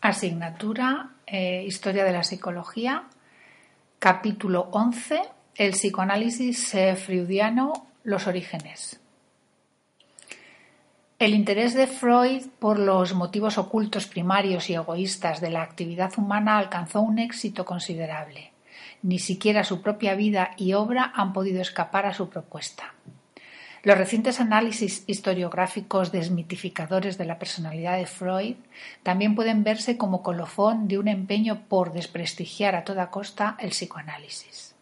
Asignatura eh, Historia de la Psicología, capítulo 11, el psicoanálisis freudiano, los orígenes. El interés de Freud por los motivos ocultos primarios y egoístas de la actividad humana alcanzó un éxito considerable. Ni siquiera su propia vida y obra han podido escapar a su propuesta. Los recientes análisis historiográficos desmitificadores de la personalidad de Freud también pueden verse como colofón de un empeño por desprestigiar a toda costa el psicoanálisis.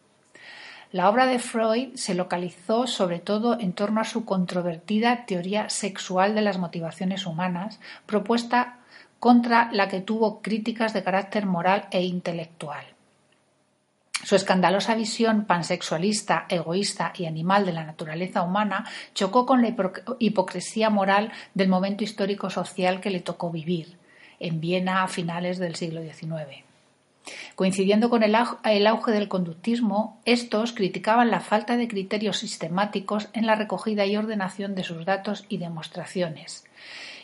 La obra de Freud se localizó sobre todo en torno a su controvertida teoría sexual de las motivaciones humanas, propuesta contra la que tuvo críticas de carácter moral e intelectual. Su escandalosa visión pansexualista, egoísta y animal de la naturaleza humana chocó con la hipocresía moral del momento histórico social que le tocó vivir, en Viena a finales del siglo XIX. Coincidiendo con el auge del conductismo, estos criticaban la falta de criterios sistemáticos en la recogida y ordenación de sus datos y demostraciones,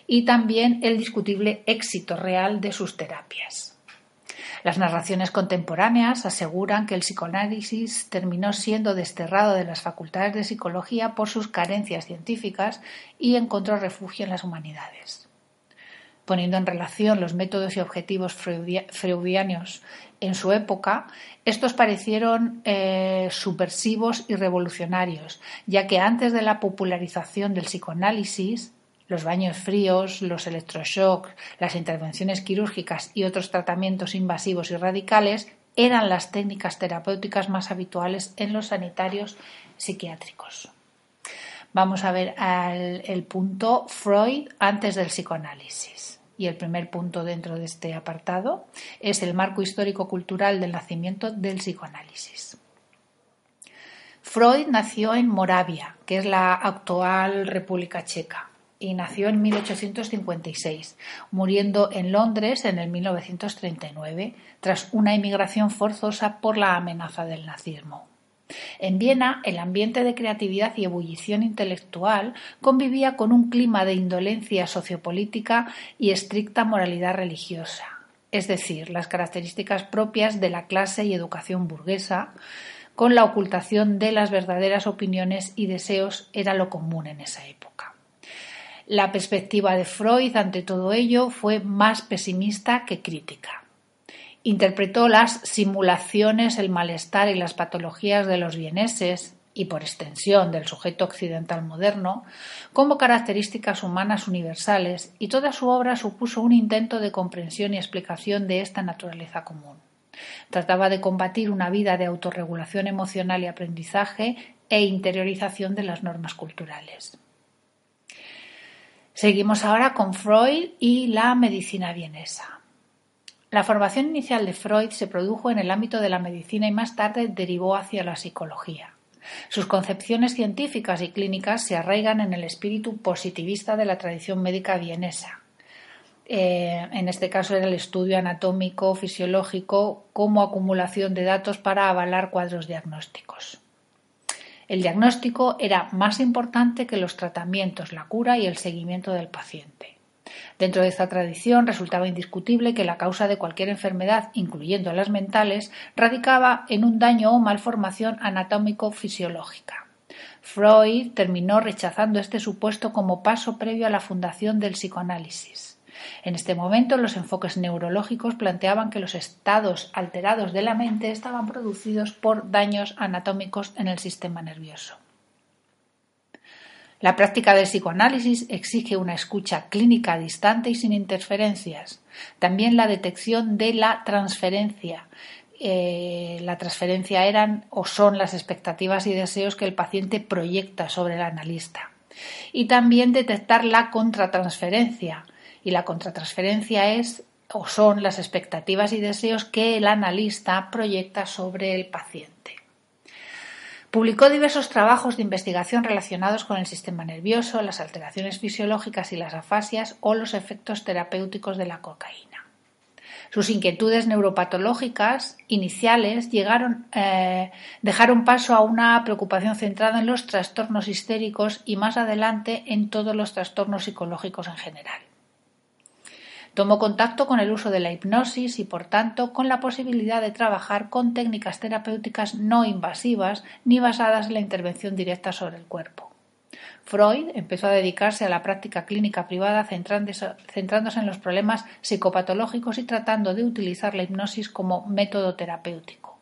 y también el discutible éxito real de sus terapias. Las narraciones contemporáneas aseguran que el psicoanálisis terminó siendo desterrado de las facultades de psicología por sus carencias científicas y encontró refugio en las humanidades. Poniendo en relación los métodos y objetivos freudianos en su época, estos parecieron eh, subversivos y revolucionarios, ya que antes de la popularización del psicoanálisis, los baños fríos, los electroshocks, las intervenciones quirúrgicas y otros tratamientos invasivos y radicales eran las técnicas terapéuticas más habituales en los sanitarios psiquiátricos. Vamos a ver el punto Freud antes del psicoanálisis. Y el primer punto dentro de este apartado es el marco histórico-cultural del nacimiento del psicoanálisis. Freud nació en Moravia, que es la actual República Checa y nació en 1856, muriendo en Londres en el 1939 tras una inmigración forzosa por la amenaza del nazismo. En Viena, el ambiente de creatividad y ebullición intelectual convivía con un clima de indolencia sociopolítica y estricta moralidad religiosa, es decir, las características propias de la clase y educación burguesa, con la ocultación de las verdaderas opiniones y deseos era lo común en esa época. La perspectiva de Freud ante todo ello fue más pesimista que crítica. Interpretó las simulaciones, el malestar y las patologías de los vieneses y por extensión del sujeto occidental moderno, como características humanas universales, y toda su obra supuso un intento de comprensión y explicación de esta naturaleza común. Trataba de combatir una vida de autorregulación emocional y aprendizaje e interiorización de las normas culturales. Seguimos ahora con Freud y la medicina vienesa. La formación inicial de Freud se produjo en el ámbito de la medicina y más tarde derivó hacia la psicología. Sus concepciones científicas y clínicas se arraigan en el espíritu positivista de la tradición médica vienesa. Eh, en este caso era el estudio anatómico, fisiológico, como acumulación de datos para avalar cuadros diagnósticos. El diagnóstico era más importante que los tratamientos, la cura y el seguimiento del paciente. Dentro de esta tradición resultaba indiscutible que la causa de cualquier enfermedad, incluyendo las mentales, radicaba en un daño o malformación anatómico-fisiológica. Freud terminó rechazando este supuesto como paso previo a la fundación del psicoanálisis. En este momento, los enfoques neurológicos planteaban que los estados alterados de la mente estaban producidos por daños anatómicos en el sistema nervioso. La práctica del psicoanálisis exige una escucha clínica distante y sin interferencias. También la detección de la transferencia. Eh, la transferencia eran o son las expectativas y deseos que el paciente proyecta sobre el analista. Y también detectar la contratransferencia, y la contratransferencia es o son las expectativas y deseos que el analista proyecta sobre el paciente. Publicó diversos trabajos de investigación relacionados con el sistema nervioso, las alteraciones fisiológicas y las afasias o los efectos terapéuticos de la cocaína. Sus inquietudes neuropatológicas iniciales eh, dejaron paso a una preocupación centrada en los trastornos histéricos y más adelante en todos los trastornos psicológicos en general. Tomó contacto con el uso de la hipnosis y, por tanto, con la posibilidad de trabajar con técnicas terapéuticas no invasivas ni basadas en la intervención directa sobre el cuerpo. Freud empezó a dedicarse a la práctica clínica privada centrándose en los problemas psicopatológicos y tratando de utilizar la hipnosis como método terapéutico.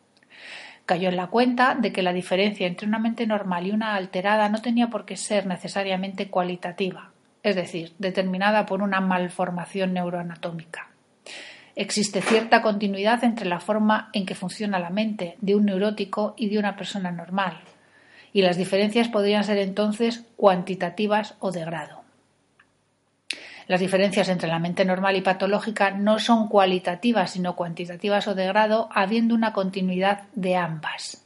Cayó en la cuenta de que la diferencia entre una mente normal y una alterada no tenía por qué ser necesariamente cualitativa, es decir, determinada por una malformación neuroanatómica. Existe cierta continuidad entre la forma en que funciona la mente de un neurótico y de una persona normal, y las diferencias podrían ser entonces cuantitativas o de grado. Las diferencias entre la mente normal y patológica no son cualitativas, sino cuantitativas o de grado, habiendo una continuidad de ambas.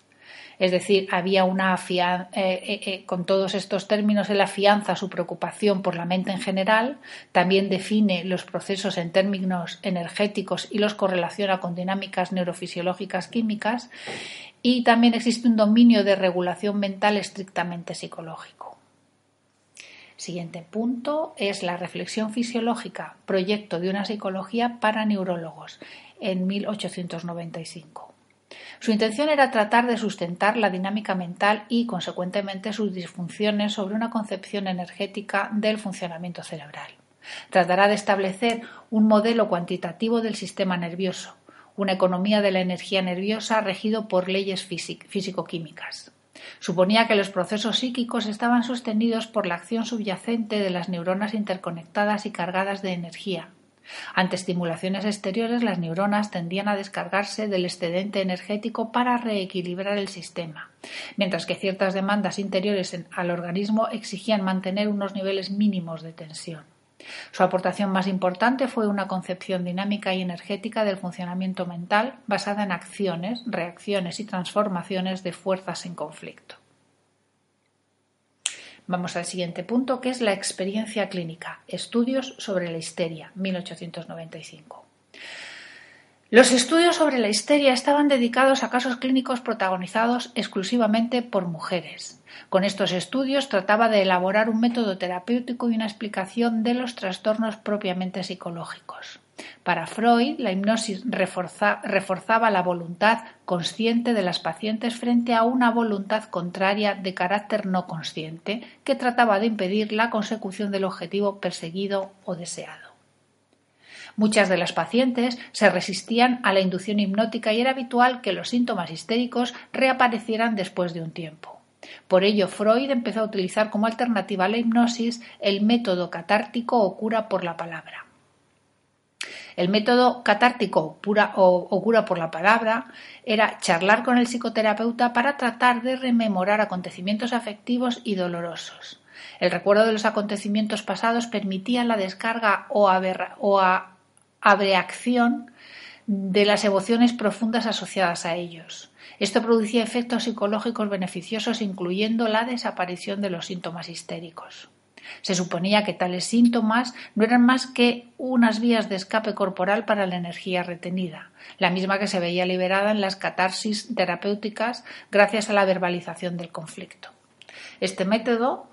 Es decir, había una eh, eh, eh, con todos estos términos, él afianza su preocupación por la mente en general, también define los procesos en términos energéticos y los correlaciona con dinámicas neurofisiológicas químicas, y también existe un dominio de regulación mental estrictamente psicológico. Siguiente punto es la reflexión fisiológica, proyecto de una psicología para neurólogos, en 1895. Su intención era tratar de sustentar la dinámica mental y, consecuentemente, sus disfunciones sobre una concepción energética del funcionamiento cerebral. Tratará de establecer un modelo cuantitativo del sistema nervioso, una economía de la energía nerviosa regido por leyes físico-químicas. Suponía que los procesos psíquicos estaban sostenidos por la acción subyacente de las neuronas interconectadas y cargadas de energía, ante estimulaciones exteriores, las neuronas tendían a descargarse del excedente energético para reequilibrar el sistema, mientras que ciertas demandas interiores al organismo exigían mantener unos niveles mínimos de tensión. Su aportación más importante fue una concepción dinámica y energética del funcionamiento mental basada en acciones, reacciones y transformaciones de fuerzas en conflicto. Vamos al siguiente punto, que es la experiencia clínica. Estudios sobre la histeria, 1895. Los estudios sobre la histeria estaban dedicados a casos clínicos protagonizados exclusivamente por mujeres. Con estos estudios trataba de elaborar un método terapéutico y una explicación de los trastornos propiamente psicológicos. Para Freud, la hipnosis reforzaba la voluntad consciente de las pacientes frente a una voluntad contraria de carácter no consciente que trataba de impedir la consecución del objetivo perseguido o deseado. Muchas de las pacientes se resistían a la inducción hipnótica y era habitual que los síntomas histéricos reaparecieran después de un tiempo. Por ello, Freud empezó a utilizar como alternativa a la hipnosis el método catártico o cura por la palabra. El método catártico o, cura por la palabra era charlar con el psicoterapeuta para tratar de rememorar acontecimientos afectivos y dolorosos. El recuerdo de los acontecimientos pasados permitía la descarga o, o abreacción de las emociones profundas asociadas a ellos. Esto producía efectos psicológicos beneficiosos, incluyendo la desaparición de los síntomas histéricos. Se suponía que tales síntomas no eran más que unas vías de escape corporal para la energía retenida, la misma que se veía liberada en las catarsis terapéuticas gracias a la verbalización del conflicto. Este método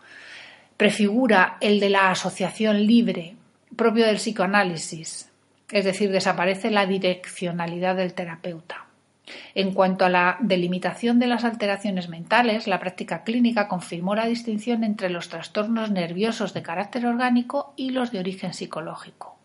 prefigura el de la asociación libre propio del psicoanálisis, es decir, desaparece la direccionalidad del terapeuta. En cuanto a la delimitación de las alteraciones mentales, la práctica clínica confirmó la distinción entre los trastornos nerviosos de carácter orgánico y los de origen psicológico.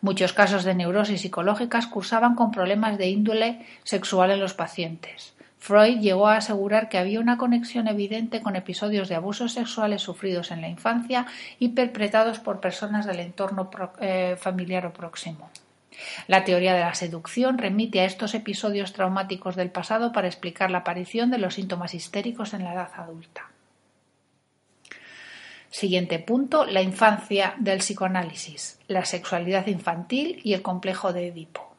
Muchos casos de neurosis psicológicas cursaban con problemas de índole sexual en los pacientes. Freud llegó a asegurar que había una conexión evidente con episodios de abusos sexuales sufridos en la infancia y perpetrados por personas del entorno eh, familiar o próximo. La teoría de la seducción remite a estos episodios traumáticos del pasado para explicar la aparición de los síntomas histéricos en la edad adulta. Siguiente punto, la infancia del psicoanálisis, la sexualidad infantil y el complejo de Edipo.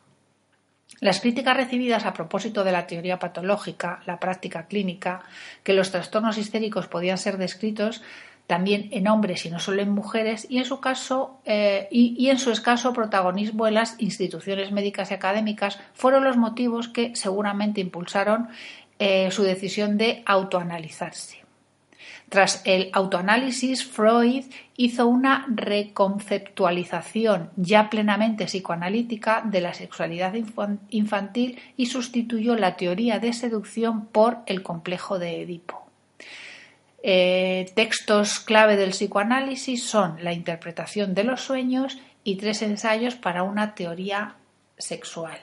Las críticas recibidas a propósito de la teoría patológica, la práctica clínica, que los trastornos histéricos podían ser descritos también en hombres y no solo en mujeres, y en su caso eh, y, en su escaso protagonismo en las instituciones médicas y académicas, fueron los motivos que seguramente impulsaron eh, su decisión de autoanalizarse. Tras el autoanálisis, Freud hizo una reconceptualización ya plenamente psicoanalítica de la sexualidad infantil y sustituyó la teoría de seducción por el complejo de Edipo. Eh, textos clave del psicoanálisis son la interpretación de los sueños y tres ensayos para una teoría sexual.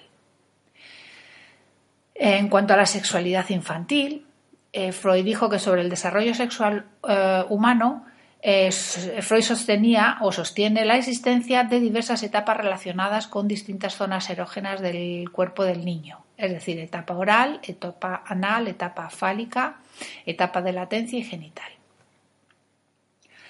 En cuanto a la sexualidad infantil, eh, Freud dijo que sobre el desarrollo sexual eh, humano, Freud sostenía o sostiene la existencia de diversas etapas relacionadas con distintas zonas erógenas del cuerpo del niño, es decir, etapa oral, etapa anal, etapa fálica, etapa de latencia y genital.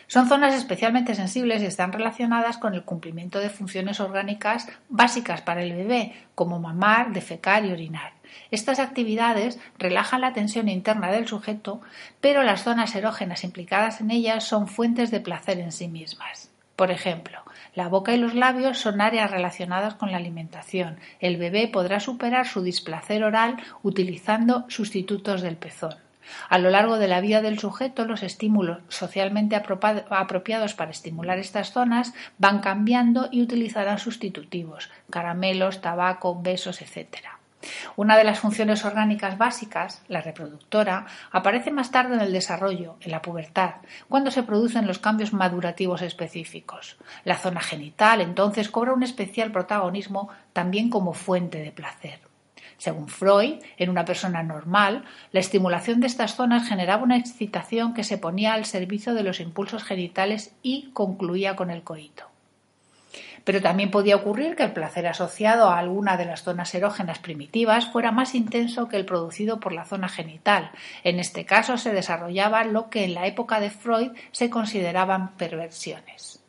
Son zonas especialmente sensibles y están relacionadas con el cumplimiento de funciones orgánicas básicas para el bebé, como mamar, defecar y orinar. Estas actividades relajan la tensión interna del sujeto, pero las zonas erógenas implicadas en ellas son fuentes de placer en sí mismas. Por ejemplo, la boca y los labios son áreas relacionadas con la alimentación. El bebé podrá superar su displacer oral utilizando sustitutos del pezón. A lo largo de la vida del sujeto, los estímulos socialmente apropiados para estimular estas zonas van cambiando y utilizarán sustitutivos, caramelos, tabaco, besos, etc. Una de las funciones orgánicas básicas, la reproductora, aparece más tarde en el desarrollo, en la pubertad, cuando se producen los cambios madurativos específicos. La zona genital entonces cobra un especial protagonismo también como fuente de placer. Según Freud, en una persona normal, la estimulación de estas zonas generaba una excitación que se ponía al servicio de los impulsos genitales y concluía con el coito. Pero también podía ocurrir que el placer asociado a alguna de las zonas erógenas primitivas fuera más intenso que el producido por la zona genital. En este caso se desarrollaba lo que en la época de Freud se consideraban perversiones.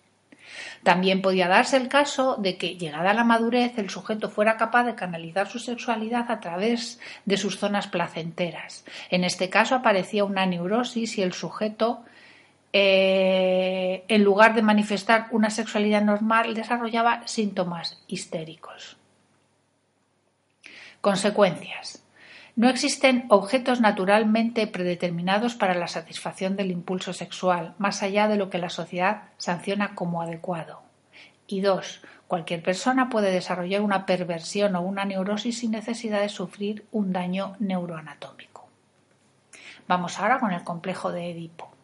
También podía darse el caso de que, llegada la madurez, el sujeto fuera capaz de canalizar su sexualidad a través de sus zonas placenteras. En este caso aparecía una neurosis y el sujeto, eh, en lugar de manifestar una sexualidad normal, desarrollaba síntomas histéricos. Consecuencias. No existen objetos naturalmente predeterminados para la satisfacción del impulso sexual, más allá de lo que la sociedad sanciona como adecuado. Y dos, cualquier persona puede desarrollar una perversión o una neurosis sin necesidad de sufrir un daño neuroanatómico. Vamos ahora con el complejo de Edipo.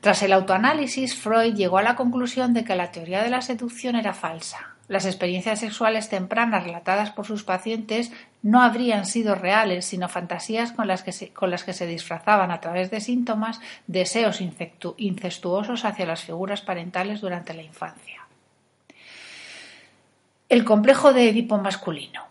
Tras el autoanálisis, Freud llegó a la conclusión de que la teoría de la seducción era falsa. Las experiencias sexuales tempranas relatadas por sus pacientes no habrían sido reales, sino fantasías con las que se, disfrazaban a través de síntomas deseos incestuosos hacia las figuras parentales durante la infancia. El complejo de Edipo masculino.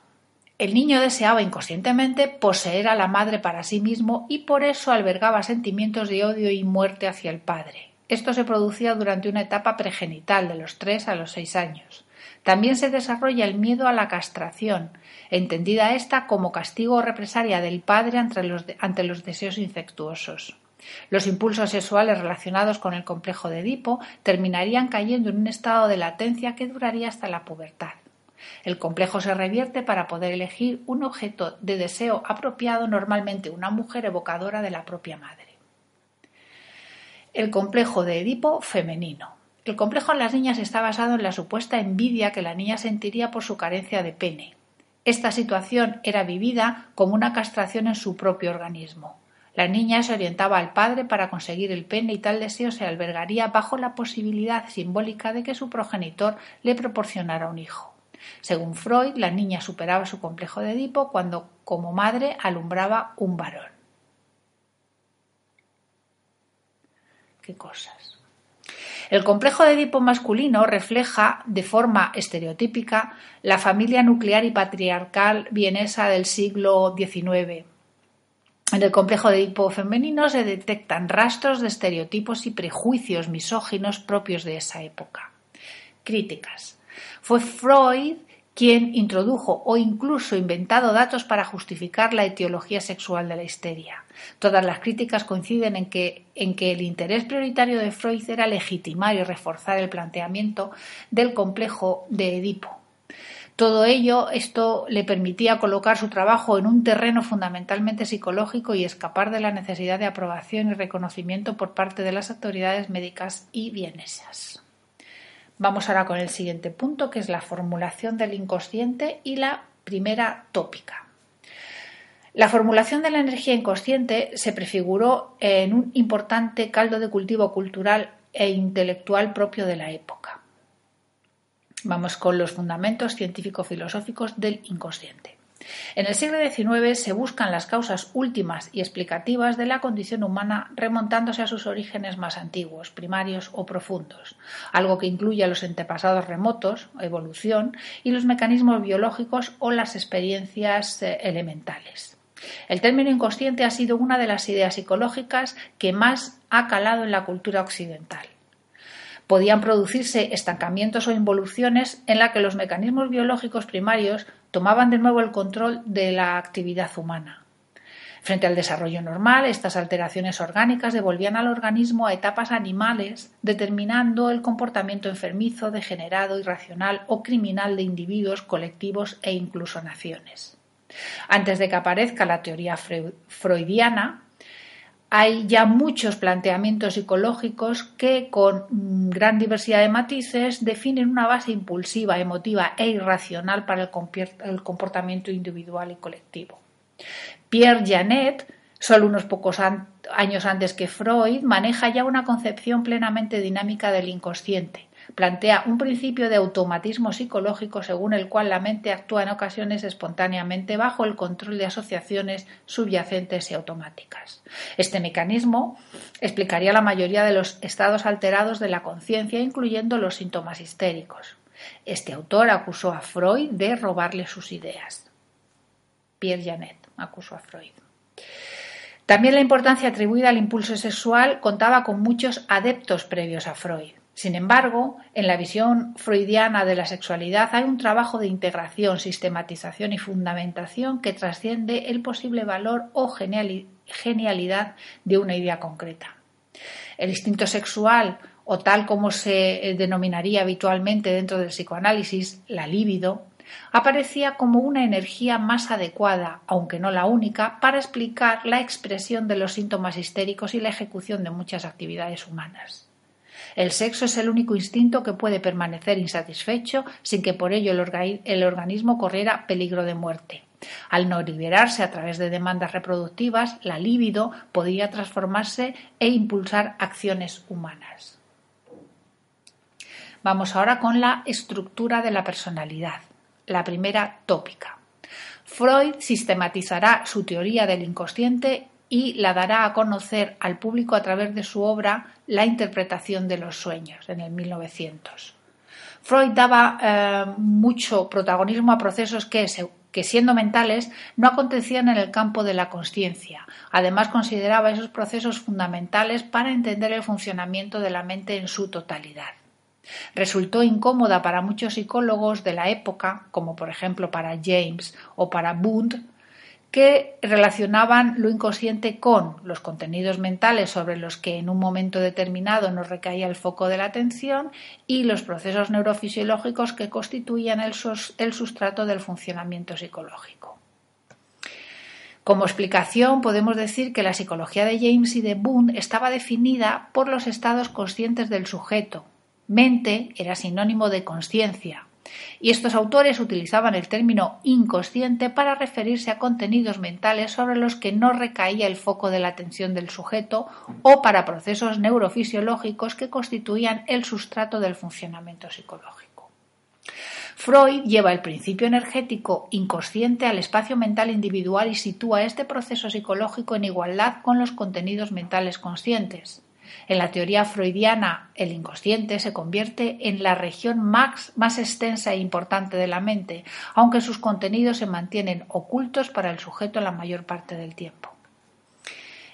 El niño deseaba inconscientemente poseer a la madre para sí mismo y por eso albergaba sentimientos de odio y muerte hacia el padre. Esto se producía durante una etapa pregenital de los tres a los seis años. También se desarrolla el miedo a la castración, entendida esta como castigo o represalia del padre ante los, ante los deseos infectuosos. Los impulsos sexuales relacionados con el complejo de Edipo terminarían cayendo en un estado de latencia que duraría hasta la pubertad. El complejo se revierte para poder elegir un objeto de deseo apropiado, normalmente una mujer evocadora de la propia madre. El complejo de Edipo femenino. El complejo en las niñas está basado en la supuesta envidia que la niña sentiría por su carencia de pene. Esta situación era vivida como una castración en su propio organismo. La niña se orientaba al padre para conseguir el pene y tal deseo se albergaría bajo la posibilidad simbólica de que su progenitor le proporcionara un hijo. Según Freud, la niña superaba su complejo de Edipo cuando, como madre, alumbraba un varón. ¿Qué cosas? El complejo de Edipo masculino refleja de forma estereotípica la familia nuclear y patriarcal vienesa del siglo XIX. En el complejo de Edipo femenino se detectan rastros de estereotipos y prejuicios misóginos propios de esa época. Críticas. Fue Freud quien introdujo o incluso inventado datos para justificar la etiología sexual de la histeria. Todas las críticas coinciden en que, en que el interés prioritario de Freud era legitimar y reforzar el planteamiento del complejo de Edipo. Todo ello, esto le permitía colocar su trabajo en un terreno fundamentalmente psicológico y escapar de la necesidad de aprobación y reconocimiento por parte de las autoridades médicas y vienesas. Vamos ahora con el siguiente punto, que es la formulación del inconsciente y la primera tópica. La formulación de la energía inconsciente se prefiguró en un importante caldo de cultivo cultural e intelectual propio de la época. Vamos con los fundamentos científico-filosóficos del inconsciente. En el siglo XIX se buscan las causas últimas y explicativas de la condición humana remontándose a sus orígenes más antiguos, primarios o profundos, algo que incluye a los antepasados remotos, evolución, y los mecanismos biológicos o las experiencias eh, elementales. El término inconsciente ha sido una de las ideas psicológicas que más ha calado en la cultura occidental podían producirse estancamientos o involuciones en la que los mecanismos biológicos primarios tomaban de nuevo el control de la actividad humana. Frente al desarrollo normal, estas alteraciones orgánicas devolvían al organismo a etapas animales, determinando el comportamiento enfermizo, degenerado, irracional o criminal de individuos, colectivos e incluso naciones. Antes de que aparezca la teoría freudiana, hay ya muchos planteamientos psicológicos que, con gran diversidad de matices, definen una base impulsiva, emotiva e irracional para el comportamiento individual y colectivo. Pierre Janet, solo unos pocos años antes que Freud, maneja ya una concepción plenamente dinámica del inconsciente, plantea un principio de automatismo psicológico según el cual la mente actúa en ocasiones espontáneamente bajo el control de asociaciones subyacentes y automáticas. Este mecanismo explicaría la mayoría de los estados alterados de la conciencia, incluyendo los síntomas histéricos. Este autor acusó a Freud de robarle sus ideas. Pierre Janet acusó a Freud. También la importancia atribuida al impulso sexual contaba con muchos adeptos previos a Freud. Sin embargo, en la visión freudiana de la sexualidad hay un trabajo de integración, sistematización y fundamentación que trasciende el posible valor o genialidad de una idea concreta. El instinto sexual, o tal como se eh, denominaría habitualmente dentro del psicoanálisis, la libido, aparecía como una energía más adecuada, aunque no la única, para explicar la expresión de los síntomas histéricos y la ejecución de muchas actividades humanas. El sexo es el único instinto que puede permanecer insatisfecho sin que por ello el, organismo corriera peligro de muerte. Al no liberarse a través de demandas reproductivas, la libido podría transformarse e impulsar acciones humanas. Vamos ahora con la estructura de la personalidad, la primera tópica. Freud sistematizará su teoría del inconsciente y la dará a conocer al público a través de su obra La interpretación de los sueños en el 1900. Freud daba eh, mucho protagonismo a procesos que, siendo mentales, no acontecían en el campo de la conciencia. Además, consideraba esos procesos fundamentales para entender el funcionamiento de la mente en su totalidad. Resultó incómoda para muchos psicólogos de la época, como por ejemplo para James o para Bund, que relacionaban lo inconsciente con los contenidos mentales sobre los que en un momento determinado nos recaía el foco de la atención y los procesos neurofisiológicos que constituían el, sustrato del funcionamiento psicológico. Como explicación, podemos decir que la psicología de James y de Boone estaba definida por los estados conscientes del sujeto. Mente era sinónimo de conciencia, y estos autores utilizaban el término inconsciente para referirse a contenidos mentales sobre los que no recaía el foco de la atención del sujeto o para procesos neurofisiológicos que constituían el sustrato del funcionamiento psicológico. Freud lleva el principio energético inconsciente al espacio mental individual y sitúa este proceso psicológico en igualdad con los contenidos mentales conscientes. En la teoría freudiana, el inconsciente se convierte en la región más, extensa e importante de la mente, aunque sus contenidos se mantienen ocultos para el sujeto la mayor parte del tiempo.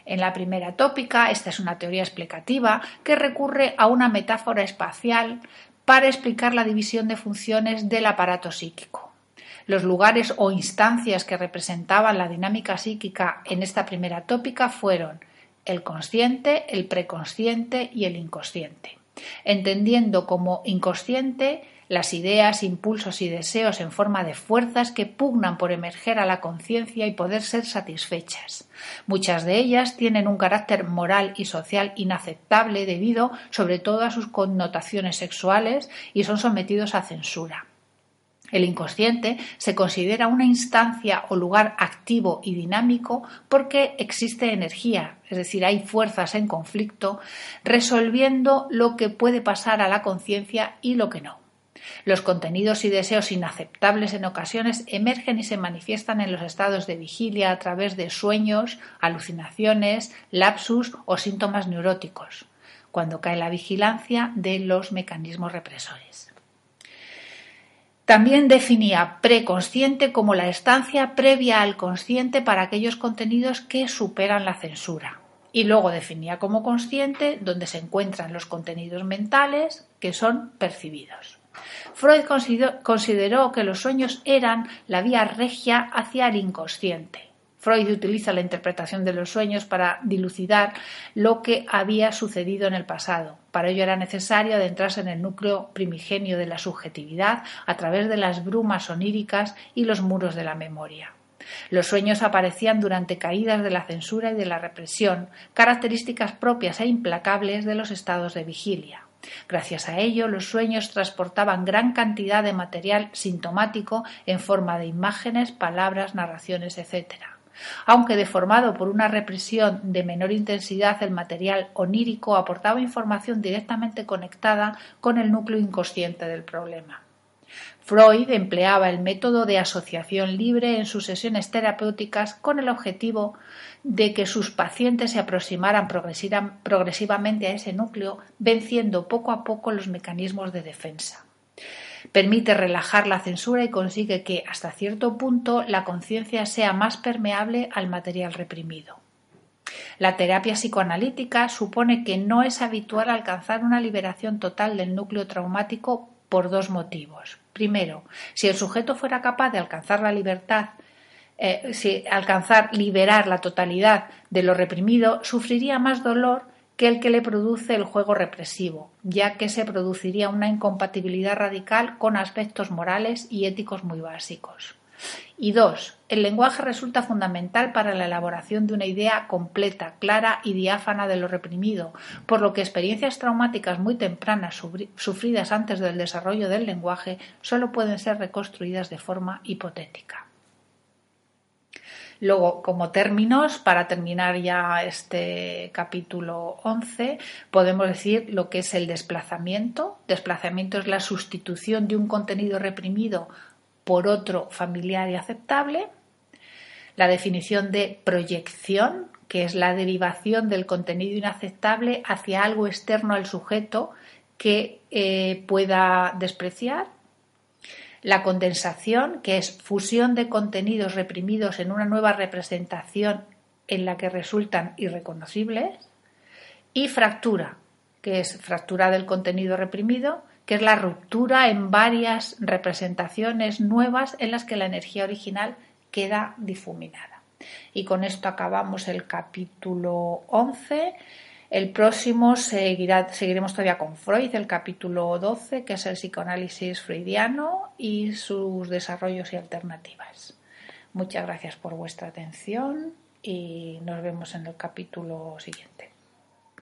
En la primera tópica, esta es una teoría explicativa que recurre a una metáfora espacial para explicar la división de funciones del aparato psíquico. Los lugares o instancias que representaban la dinámica psíquica en esta primera tópica fueron el consciente, el preconsciente y el inconsciente, entendiendo como inconsciente las ideas, impulsos y deseos en forma de fuerzas que pugnan por emerger a la conciencia y poder ser satisfechas. Muchas de ellas tienen un carácter moral y social inaceptable debido sobre todo a sus connotaciones sexuales y son sometidos a censura. El inconsciente se considera una instancia o lugar activo y dinámico porque existe energía, es decir, hay fuerzas en conflicto, resolviendo lo que puede pasar a la conciencia y lo que no. Los contenidos y deseos inaceptables en ocasiones emergen y se manifiestan en los estados de vigilia a través de sueños, alucinaciones, lapsus o síntomas neuróticos, cuando cae la vigilancia de los mecanismos represores. También definía preconsciente como la estancia previa al consciente para aquellos contenidos que superan la censura. Y luego definía como consciente donde se encuentran los contenidos mentales que son percibidos. Freud consideró que los sueños eran la vía regia hacia el inconsciente. Freud utiliza la interpretación de los sueños para dilucidar lo que había sucedido en el pasado. Para ello era necesario adentrarse en el núcleo primigenio de la subjetividad a través de las brumas oníricas y los muros de la memoria. Los sueños aparecían durante caídas de la censura y de la represión, características propias e implacables de los estados de vigilia. Gracias a ello, los sueños transportaban gran cantidad de material sintomático en forma de imágenes, palabras, narraciones, etc. Aunque deformado por una represión de menor intensidad, el material onírico aportaba información directamente conectada con el núcleo inconsciente del problema. Freud empleaba el método de asociación libre en sus sesiones terapéuticas con el objetivo de que sus pacientes se aproximaran progresivamente a ese núcleo, venciendo poco a poco los mecanismos de defensa. Permite relajar la censura y consigue que, hasta cierto punto, la conciencia sea más permeable al material reprimido. La terapia psicoanalítica supone que no es habitual alcanzar una liberación total del núcleo traumático por dos motivos. Primero, si el sujeto fuera capaz de alcanzar la libertad, eh, si alcanzar liberar la totalidad de lo reprimido, sufriría más dolor que el que le produce el juego represivo, ya que se produciría una incompatibilidad radical con aspectos morales y éticos muy básicos. Y dos, el lenguaje resulta fundamental para la elaboración de una idea completa, clara y diáfana de lo reprimido, por lo que experiencias traumáticas muy tempranas sufridas antes del desarrollo del lenguaje solo pueden ser reconstruidas de forma hipotética. Luego, como términos, para terminar ya este capítulo 11, podemos decir lo que es el desplazamiento. Desplazamiento es la sustitución de un contenido reprimido por otro familiar y aceptable. La definición de proyección, que es la derivación del contenido inaceptable hacia algo externo al sujeto que eh, pueda despreciar la condensación, que es fusión de contenidos reprimidos en una nueva representación en la que resultan irreconocibles, y fractura, que es fractura del contenido reprimido, que es la ruptura en varias representaciones nuevas en las que la energía original queda difuminada. Y con esto acabamos el capítulo 11. El próximo seguiremos todavía con Freud, el capítulo 12, que es el psicoanálisis freudiano y sus desarrollos y alternativas. Muchas gracias por vuestra atención y nos vemos en el capítulo siguiente.